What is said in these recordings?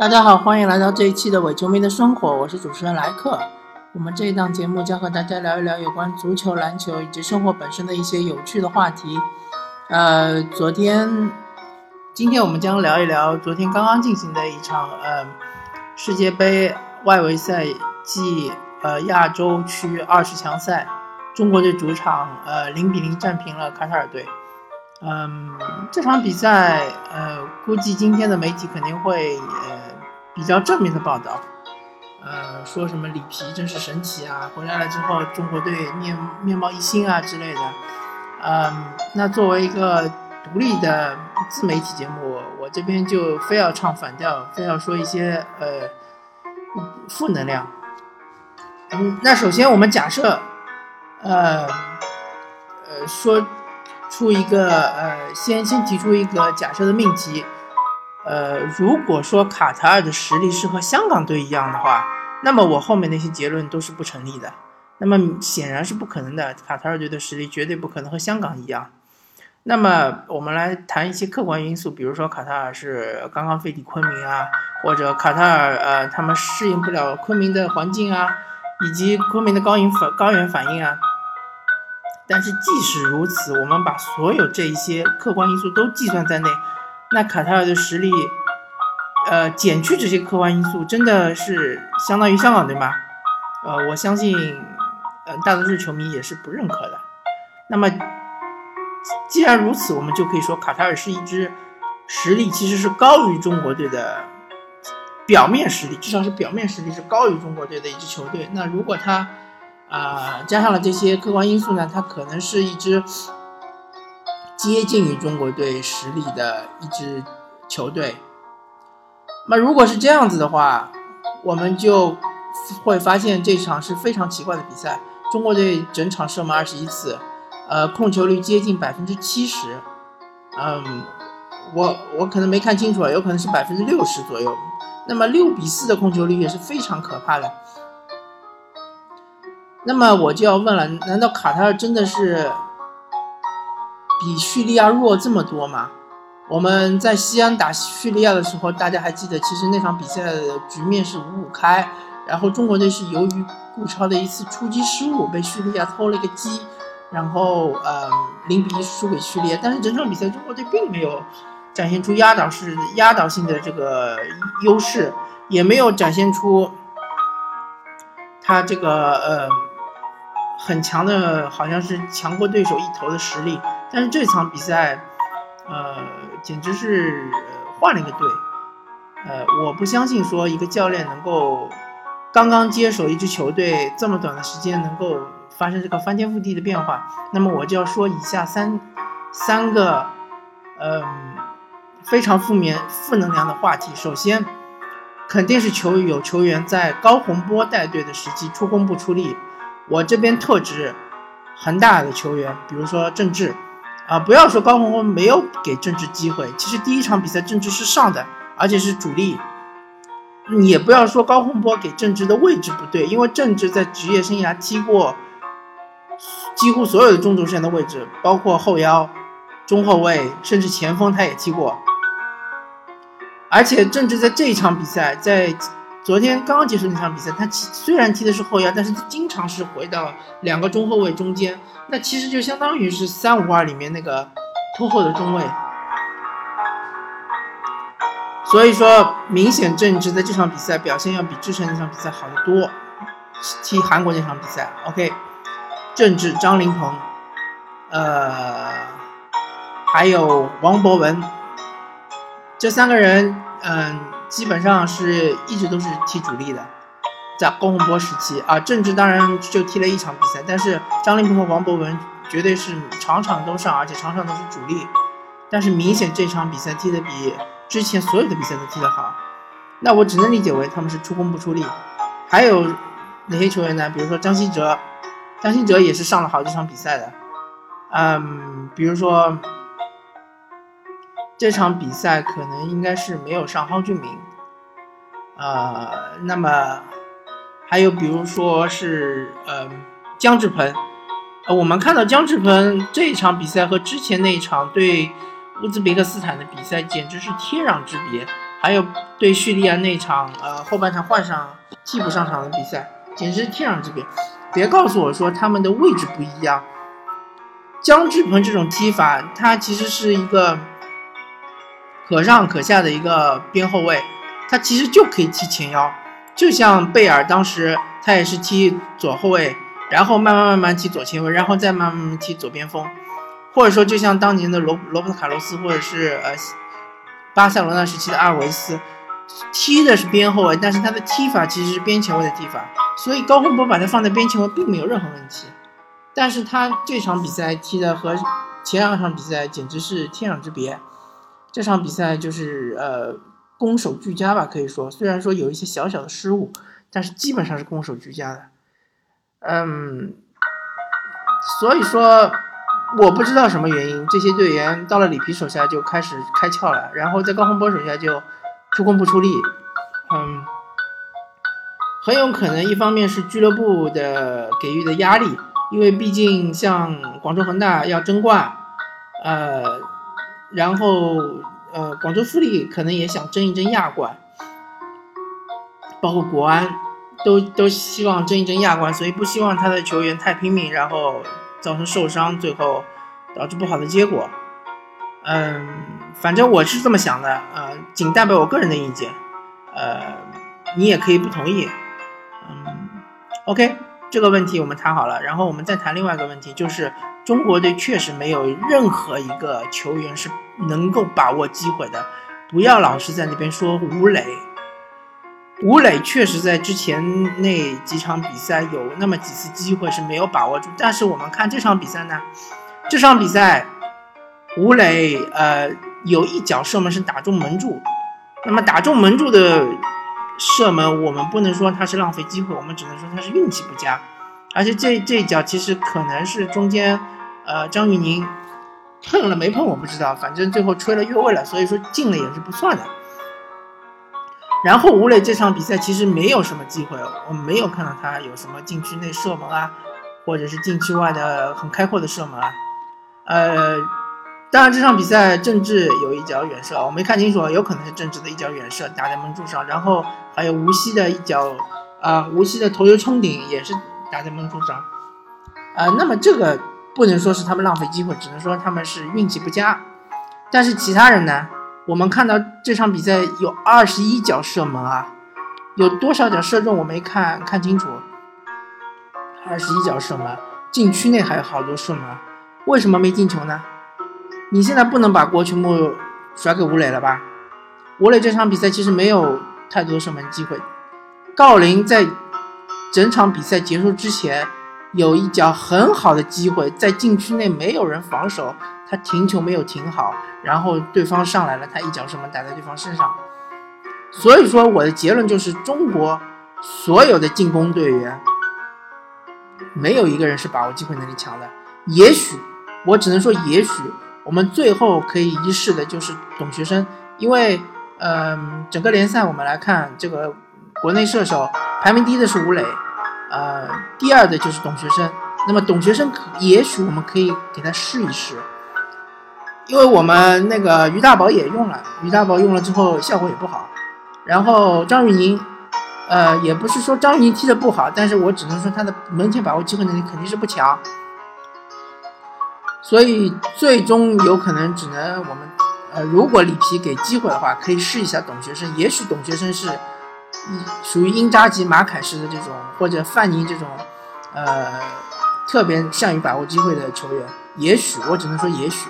大家好，欢迎来到这一期的伪球迷的生活，我是主持人莱克。我们这一档节目将和大家聊一聊有关足球、篮球以及生活本身的一些有趣的话题。呃，昨天，今天我们将聊一聊昨天刚刚进行的一场呃世界杯外围赛暨呃亚洲区二十强赛，中国队主场呃零比零战平了卡塔尔队。嗯，这场比赛呃估计今天的媒体肯定会呃比较正面的报道。呃，说什么里皮真是神奇啊！回来了之后，中国队面面貌一新啊之类的。嗯，那作为一个独立的自媒体节目，我这边就非要唱反调，非要说一些呃负能量。嗯，那首先我们假设，呃呃，说出一个呃，先先提出一个假设的命题。呃，如果说卡塔尔的实力是和香港队一样的话，那么我后面那些结论都是不成立的。那么显然是不可能的，卡塔尔队的实力绝对不可能和香港一样。那么我们来谈一些客观因素，比如说卡塔尔是刚刚飞抵昆明啊，或者卡塔尔呃他们适应不了昆明的环境啊，以及昆明的高原反高原反应啊。但是即使如此，我们把所有这一些客观因素都计算在内。那卡塔尔的实力，呃，减去这些客观因素，真的是相当于香港队吗？呃，我相信，呃，大多数球迷也是不认可的。那么，既然如此，我们就可以说，卡塔尔是一支实力其实是高于中国队的表面实力，至少是表面实力是高于中国队的一支球队。那如果他啊加上了这些客观因素呢，他可能是一支。接近于中国队实力的一支球队，那如果是这样子的话，我们就会发现这场是非常奇怪的比赛。中国队整场射门二十一次，呃，控球率接近百分之七十，嗯，我我可能没看清楚啊，有可能是百分之六十左右。那么六比四的控球率也是非常可怕的。那么我就要问了，难道卡塔尔真的是？比叙利亚弱这么多吗？我们在西安打叙利亚的时候，大家还记得，其实那场比赛的局面是五五开，然后中国队是由于顾超的一次出击失误，被叙利亚偷了一个鸡，然后呃零比一输给叙利亚。但是整场比赛中国队并没有展现出压倒式压倒性的这个优势，也没有展现出他这个呃很强的，好像是强过对手一头的实力。但是这场比赛，呃，简直是换了一个队，呃，我不相信说一个教练能够刚刚接手一支球队这么短的时间能够发生这个翻天覆地的变化。那么我就要说以下三三个，嗯，非常负面负能量的话题。首先，肯定是球有球员在高洪波带队的时期出工不出力。我这边特指恒大的球员，比如说郑智。啊，不要说高洪波没有给郑智机会，其实第一场比赛郑智是上的，而且是主力。也不要说高洪波给郑智的位置不对，因为郑智在职业生涯踢过几乎所有的中轴线的位置，包括后腰、中后卫，甚至前锋他也踢过。而且郑智在这一场比赛，在昨天刚刚结束那场比赛，他虽然踢的是后腰，但是他经常是回到两个中后卫中间。那其实就相当于是三五二里面那个拖后的中卫，所以说明显郑智在这场比赛表现要比之前那场比赛好得多。踢韩国那场比赛，OK，郑智、张琳芃，呃，还有王博文，这三个人，嗯，基本上是一直都是踢主力的。在高洪波时期啊，郑智当然就踢了一场比赛，但是张琳芃和王博文绝对是场场都上，而且场场都是主力。但是明显这场比赛踢得比之前所有的比赛都踢得好，那我只能理解为他们是出工不出力。还有哪些球员呢？比如说张稀哲，张稀哲也是上了好几场比赛的。嗯，比如说这场比赛可能应该是没有上蒿俊闵。呃，那么。还有，比如说是，呃，姜志鹏，呃，我们看到姜志鹏这一场比赛和之前那一场对乌兹别克斯坦的比赛，简直是天壤之别。还有对叙利亚那场呃后半场换上替补上场的比赛，简直是天壤之别。别告诉我说他们的位置不一样。姜志鹏这种踢法，他其实是一个可上可下的一个边后卫，他其实就可以踢前腰，就像贝尔当时他也是踢左后卫，然后慢慢慢慢踢左前卫，然后再慢慢慢踢左边锋，或者说就像当年的罗罗伯特卡洛斯，或者是呃巴塞罗那时期的阿尔维斯，踢的是边后卫，但是他的踢法其实是边前卫的踢法，所以高洪波把他放在边前卫并没有任何问题。但是他这场比赛踢的和前两场比赛简直是天壤之别。这场比赛就是呃攻守俱佳吧，可以说，虽然说有一些小小的失误，但是基本上是攻守俱佳的。嗯，所以说我不知道什么原因，这些队员到了里皮手下就开始开窍了，然后在高洪波手下就出工不出力。嗯，很有可能一方面是俱乐部的给予的压力。因为毕竟像广州恒大要争冠，呃，然后呃广州富力可能也想争一争亚冠，包括国安都都希望争一争亚冠，所以不希望他的球员太拼命，然后造成受伤，最后导致不好的结果。嗯，反正我是这么想的，呃，仅代表我个人的意见，呃，你也可以不同意。嗯，OK。这个问题我们谈好了，然后我们再谈另外一个问题，就是中国队确实没有任何一个球员是能够把握机会的。不要老是在那边说吴磊，吴磊确实在之前那几场比赛有那么几次机会是没有把握住，但是我们看这场比赛呢，这场比赛吴磊呃有一脚射门是打中门柱，那么打中门柱的。射门，我们不能说他是浪费机会，我们只能说他是运气不佳。而且这这一脚其实可能是中间，呃，张玉宁碰了没碰我不知道，反正最后吹了越位了，所以说进了也是不算的。然后吴磊这场比赛其实没有什么机会，我们没有看到他有什么禁区内射门啊，或者是禁区外的很开阔的射门啊，呃。当然，这场比赛郑智有一脚远射，我没看清楚，有可能是郑智的一脚远射打在门柱上，然后还有无锡的一脚，啊，无锡的头球冲顶也是打在门柱上，啊，那么这个不能说是他们浪费机会，只能说他们是运气不佳。但是其他人呢？我们看到这场比赛有二十一脚射门啊，有多少脚射中我没看看清楚，二十一脚射门，禁区内还有好多射门，为什么没进球呢？你现在不能把锅全部甩给吴磊了吧？吴磊这场比赛其实没有太多射门机会。郜林在整场比赛结束之前有一脚很好的机会，在禁区内没有人防守，他停球没有停好，然后对方上来了，他一脚射门打在对方身上。所以说我的结论就是，中国所有的进攻队员没有一个人是把握机会能力强的。也许我只能说，也许。我们最后可以一试的就是董学生，因为，嗯，整个联赛我们来看，这个国内射手排名第一的是吴磊，呃，第二的就是董学生。那么董学生可也许我们可以给他试一试，因为我们那个于大宝也用了，于大宝用了之后效果也不好。然后张玉宁，呃，也不是说张玉宁踢的不好，但是我只能说他的门前把握机会能力肯定是不强。所以最终有可能只能我们，呃，如果里皮给机会的话，可以试一下董学生。也许董学生是，属于英扎吉、马凯式的这种，或者范尼这种，呃，特别善于把握机会的球员。也许我只能说也许，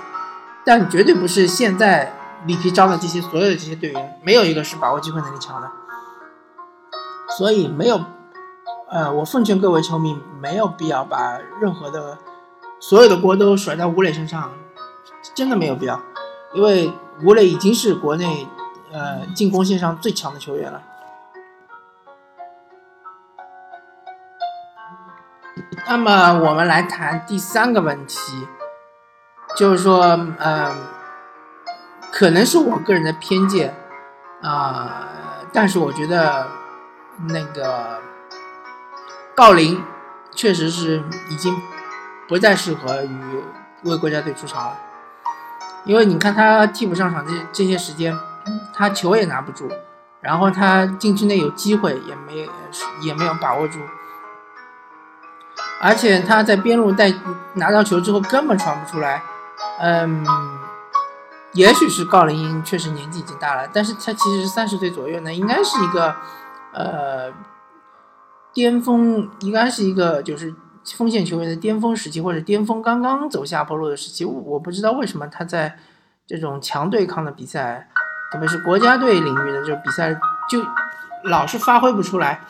但绝对不是现在里皮招的这些所有的这些队员，没有一个是把握机会能力强的。所以没有，呃，我奉劝各位球迷，没有必要把任何的。所有的锅都甩在吴磊身上，真的没有必要，因为吴磊已经是国内呃进攻线上最强的球员了。那么我们来谈第三个问题，就是说，嗯，可能是我个人的偏见啊，但是我觉得那个郜林确实是已经。不再适合于为国家队出场了，因为你看他替补上场这这些时间，他球也拿不住，然后他禁区内有机会也没也没有把握住，而且他在边路带拿到球之后根本传不出来。嗯，也许是郜林确实年纪已经大了，但是他其实三十岁左右呢，应该是一个呃巅峰，应该是一个就是锋线球员的巅峰时期，或者巅峰刚刚走下坡路的时期。我不知道为什么他在。这种强对抗的比赛，特别是国家队领域的这比赛，就老是发挥不出来。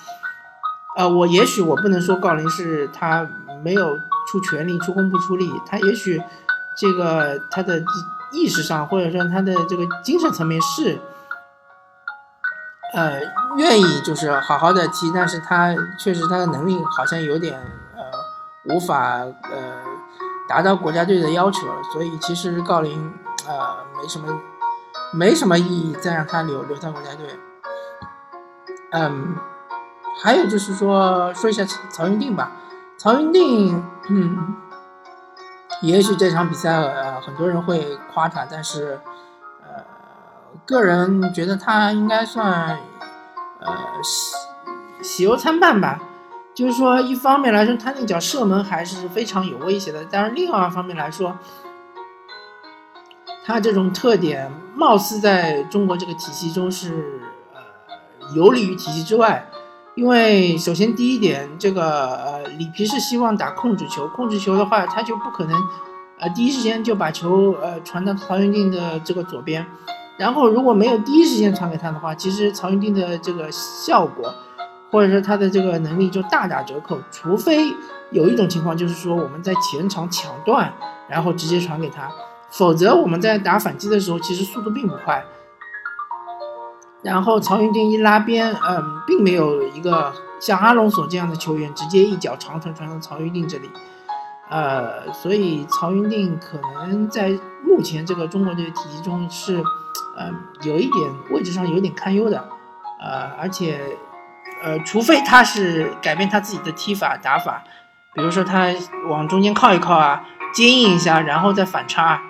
呃，我也许我不能说郜林是他没有出全力、出工不出力，他也许这个他的意识上或者说他的这个精神层面是，呃，愿意就是好好的踢，但是他确实他的能力好像有点无法呃达到国家队的要求，所以其实郜林。呃，没什么，没什么意义，再让他留留在国家队。嗯，还有就是说说一下曹云定吧。曹云定，嗯，也许这场比赛呃很多人会夸他，但是呃，个人觉得他应该算呃喜喜忧参半吧。就是说，一方面来说，他那脚射门还是非常有威胁的，但是另外一方面来说。他这种特点，貌似在中国这个体系中是呃游离于体系之外，因为首先第一点，这个呃里皮是希望打控制球，控制球的话，他就不可能呃第一时间就把球呃传到曹云定的这个左边，然后如果没有第一时间传给他的话，其实曹云定的这个效果或者说他的这个能力就大打折扣，除非有一种情况就是说我们在前场抢断，然后直接传给他。否则我们在打反击的时候，其实速度并不快。然后曹云定一拉边，嗯，并没有一个像阿隆索这样的球员直接一脚长传传到曹云定这里，呃，所以曹云定可能在目前这个中国队体系中是，嗯，有一点位置上有点堪忧的，呃，而且，呃，除非他是改变他自己的踢法打法，比如说他往中间靠一靠啊，接应一下，然后再反插。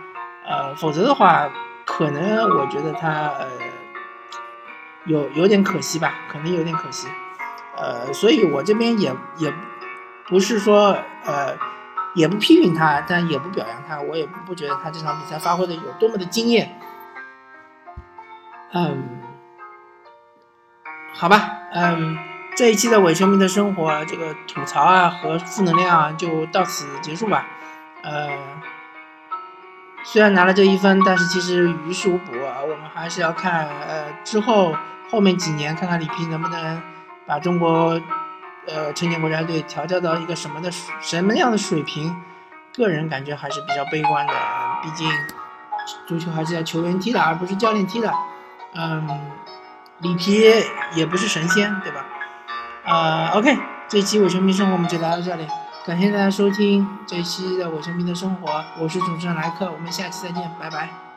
呃，否则的话，可能我觉得他呃有有点可惜吧，可能有点可惜。呃，所以我这边也也不是说呃也不批评他，但也不表扬他，我也不觉得他这场比赛发挥的有多么的惊艳。嗯，好吧，嗯，这一期的伪球迷的生活这个吐槽啊和负能量啊就到此结束吧，呃。虽然拿了这一分，但是其实于事无补啊。我们还是要看，呃，之后后面几年，看看里皮能不能把中国，呃，青年国家队调教到一个什么的什么样的水平。个人感觉还是比较悲观的，毕竟足球还是要球员踢的，而不是教练踢的。嗯，里皮也不是神仙，对吧？啊，OK，这期伪球迷生活我们就聊到这里。感谢大家收听这期的《伪球迷的生活》，我是主持人莱克，我们下期再见，拜拜。